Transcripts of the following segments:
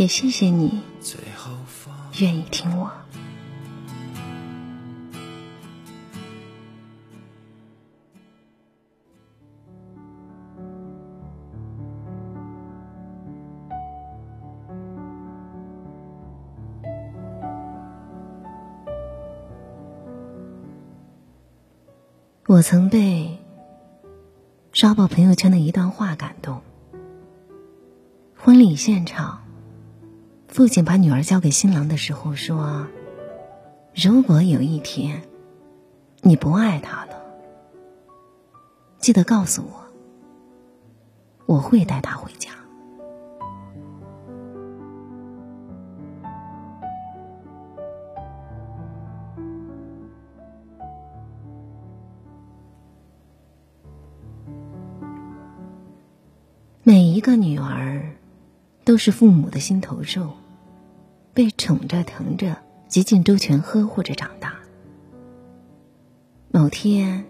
也谢谢你愿意听我。我曾被刷爆朋友圈的一段话感动。婚礼现场。父亲把女儿交给新郎的时候说：“如果有一天你不爱他了，记得告诉我，我会带他回家。”每一个女儿都是父母的心头肉。被宠着、疼着、极尽周全呵护着长大。某天，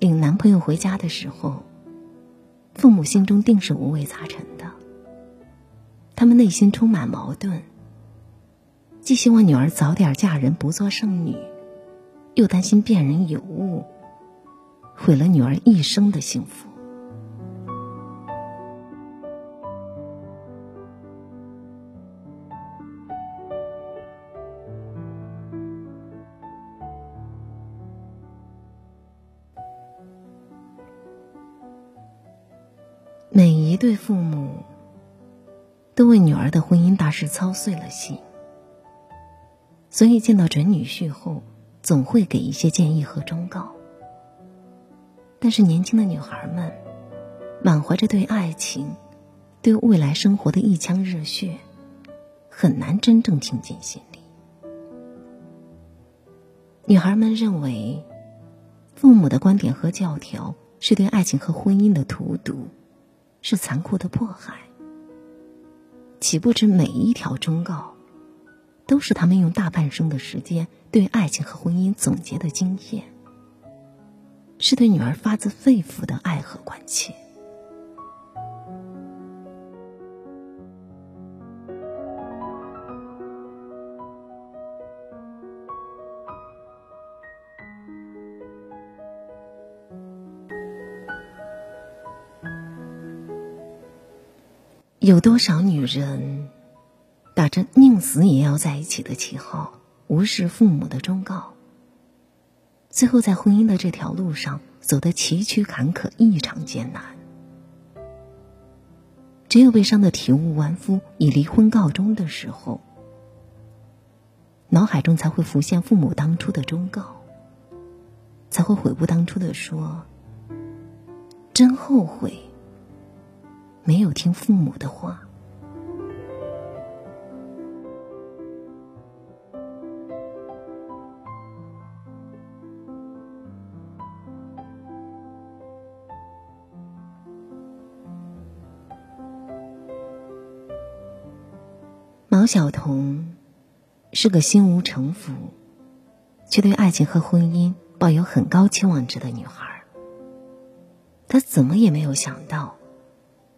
领男朋友回家的时候，父母心中定是五味杂陈的。他们内心充满矛盾，既希望女儿早点嫁人不做剩女，又担心辨人有误，毁了女儿一生的幸福。每一对父母都为女儿的婚姻大事操碎了心，所以见到准女婿后，总会给一些建议和忠告。但是年轻的女孩们满怀着对爱情、对未来生活的一腔热血，很难真正听进心里。女孩们认为，父母的观点和教条是对爱情和婚姻的荼毒。是残酷的迫害，岂不知每一条忠告，都是他们用大半生的时间对爱情和婚姻总结的经验，是对女儿发自肺腑的爱和关切。有多少女人打着宁死也要在一起的旗号，无视父母的忠告，最后在婚姻的这条路上走得崎岖坎坷、异常艰难。只有被伤得体无完肤、以离婚告终的时候，脑海中才会浮现父母当初的忠告，才会悔不当初的说：“真后悔。”没有听父母的话。毛晓彤是个心无城府，却对爱情和婚姻抱有很高期望值的女孩。她怎么也没有想到。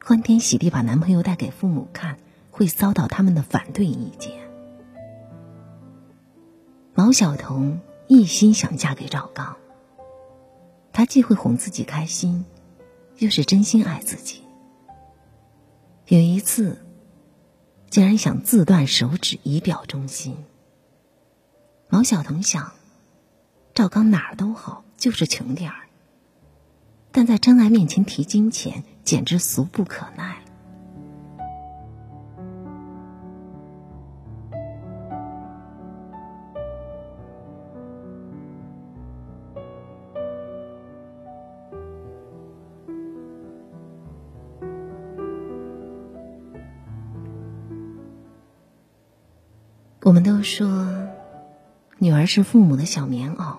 欢天喜地把男朋友带给父母看，会遭到他们的反对意见。毛晓彤一心想嫁给赵刚，她既会哄自己开心，又是真心爱自己。有一次，竟然想自断手指以表忠心。毛晓彤想，赵刚哪儿都好，就是穷点儿。但在真爱面前提金钱，简直俗不可耐。我们都说，女儿是父母的小棉袄。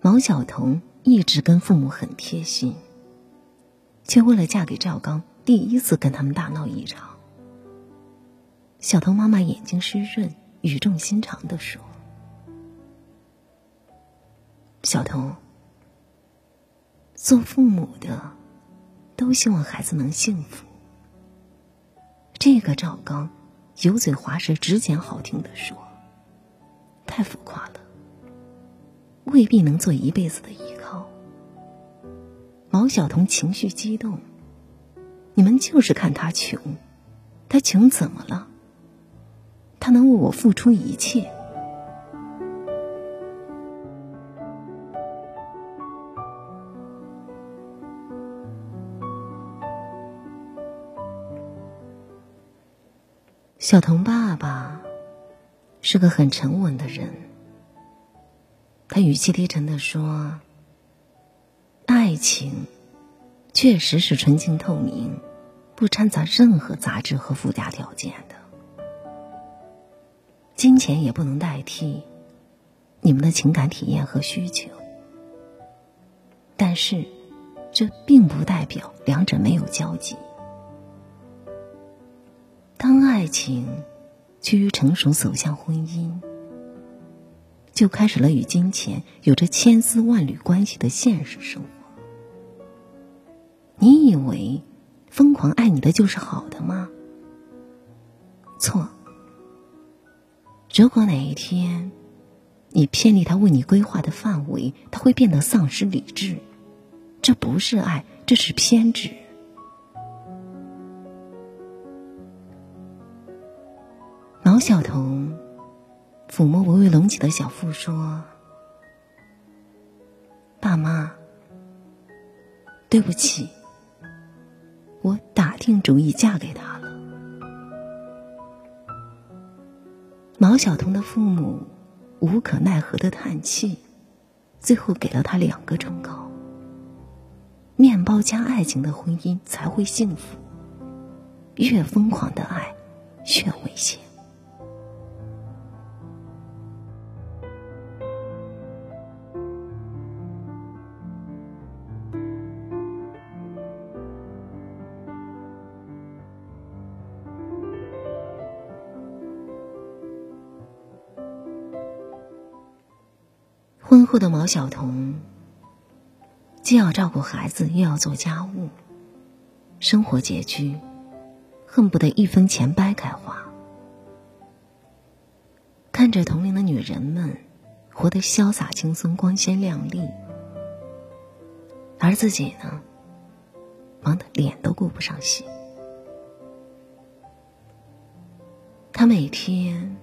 毛晓彤一直跟父母很贴心，却为了嫁给赵刚，第一次跟他们大闹一场。小童妈妈眼睛湿润，语重心长的说：“小童，做父母的都希望孩子能幸福。这个赵刚。”油嘴滑舌、只讲好听的说，太浮夸了，未必能做一辈子的依靠。毛晓彤情绪激动，你们就是看他穷，他穷怎么了？他能为我付出一切。小童爸爸是个很沉稳的人，他语气低沉的说：“爱情确实是纯净透明，不掺杂任何杂质和附加条件的，金钱也不能代替你们的情感体验和需求。但是，这并不代表两者没有交集。”当爱情趋于成熟，走向婚姻，就开始了与金钱有着千丝万缕关系的现实生活。你以为疯狂爱你的就是好的吗？错。如果哪一天你偏离他为你规划的范围，他会变得丧失理智。这不是爱，这是偏执。毛晓彤抚摸微微隆起的小腹，说：“爸妈，对不起，定主意嫁给他了。”毛晓彤的父母无可奈何的叹气，最后给了他两个忠告：面包加爱情的婚姻才会幸福，越疯狂的爱越危险。后的毛晓彤，既要照顾孩子，又要做家务，生活拮据，恨不得一分钱掰开花。看着同龄的女人们活得潇洒轻松、光鲜亮丽，而自己呢，忙得脸都顾不上洗。她每天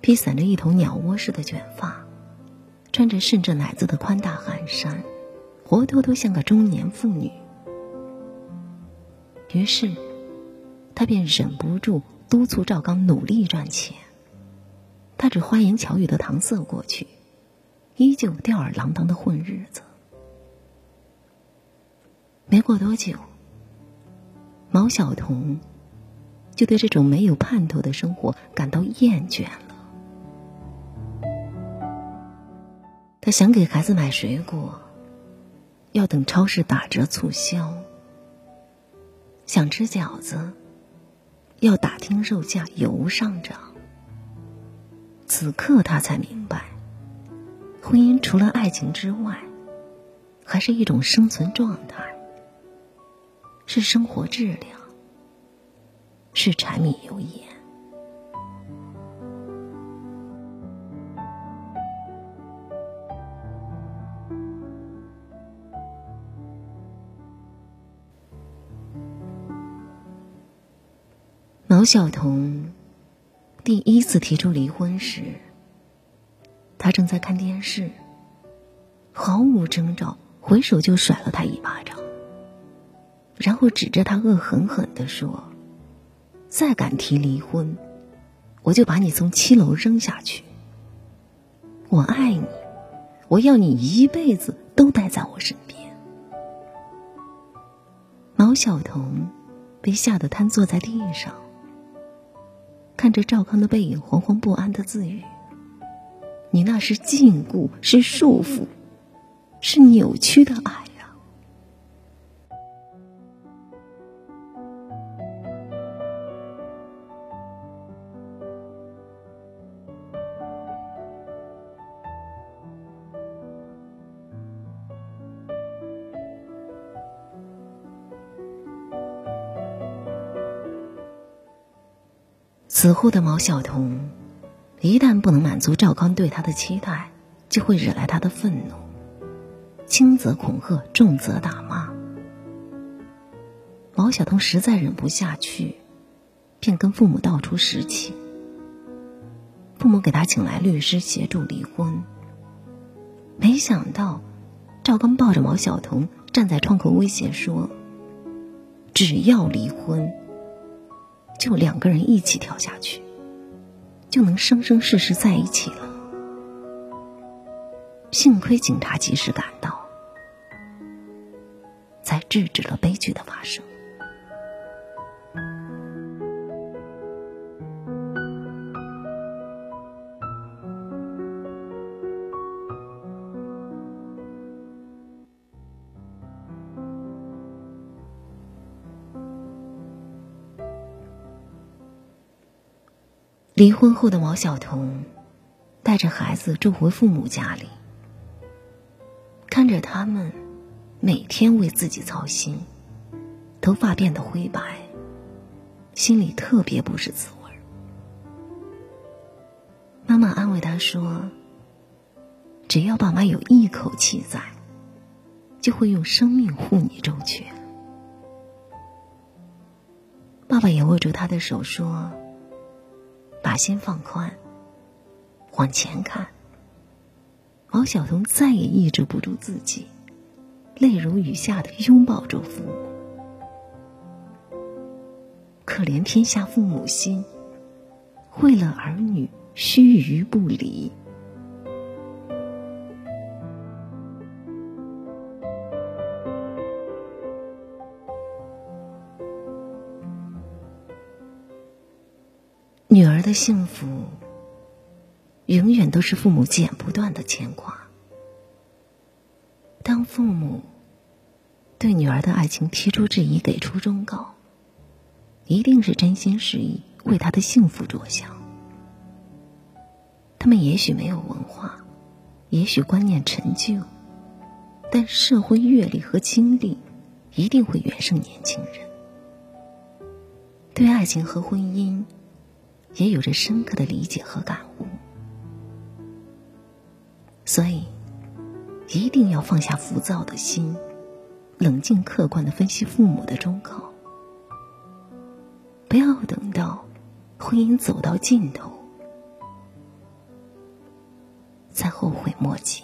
披散着一头鸟窝似的卷发。穿着甚至奶子的宽大汗衫，活脱脱像个中年妇女。于是，他便忍不住督促赵刚努力赚钱。他只花言巧语的搪塞过去，依旧吊儿郎当的混日子。没过多久，毛晓彤就对这种没有盼头的生活感到厌倦了。他想给孩子买水果，要等超市打折促销；想吃饺子，要打听肉价，油上涨。此刻他才明白，婚姻除了爱情之外，还是一种生存状态，是生活质量，是柴米油盐。毛晓彤第一次提出离婚时，他正在看电视，毫无征兆，回手就甩了他一巴掌，然后指着他恶狠狠地说：“再敢提离婚，我就把你从七楼扔下去。我爱你，我要你一辈子都待在我身边。”毛晓彤被吓得瘫坐在地上。看着赵康的背影，惶惶不安的自语：“你那是禁锢，是束缚，是扭曲的爱。”此后的毛晓彤，一旦不能满足赵刚对她的期待，就会惹来他的愤怒，轻则恐吓，重则打骂。毛晓彤实在忍不下去，便跟父母道出实情。父母给他请来律师协助离婚。没想到，赵刚抱着毛晓彤站在窗口威胁说：“只要离婚。”就两个人一起跳下去，就能生生世世在一起了。幸亏警察及时赶到，才制止了悲剧的发生。离婚后的毛晓彤，带着孩子住回父母家里，看着他们每天为自己操心，头发变得灰白，心里特别不是滋味。妈妈安慰他说：“只要爸妈有一口气在，就会用生命护你周全。”爸爸也握住他的手说。把心放宽，往前看。毛晓彤再也抑制不住自己，泪如雨下的拥抱着父母。可怜天下父母心，为了儿女须臾不离。女儿的幸福，永远都是父母剪不断的牵挂。当父母对女儿的爱情提出质疑，给出忠告，一定是真心实意为她的幸福着想。他们也许没有文化，也许观念陈旧，但社会阅历和经历一定会远胜年轻人。对爱情和婚姻。也有着深刻的理解和感悟，所以一定要放下浮躁的心，冷静客观的分析父母的忠告，不要等到婚姻走到尽头，再后悔莫及。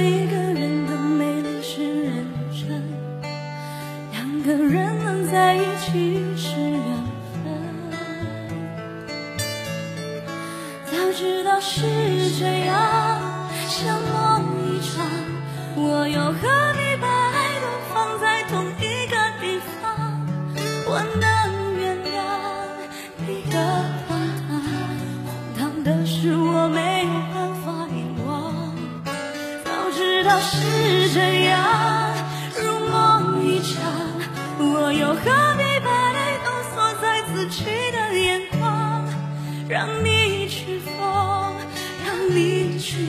一个是这样，如梦一场，我又何必把泪都锁在自己的眼眶？让你去疯，让你去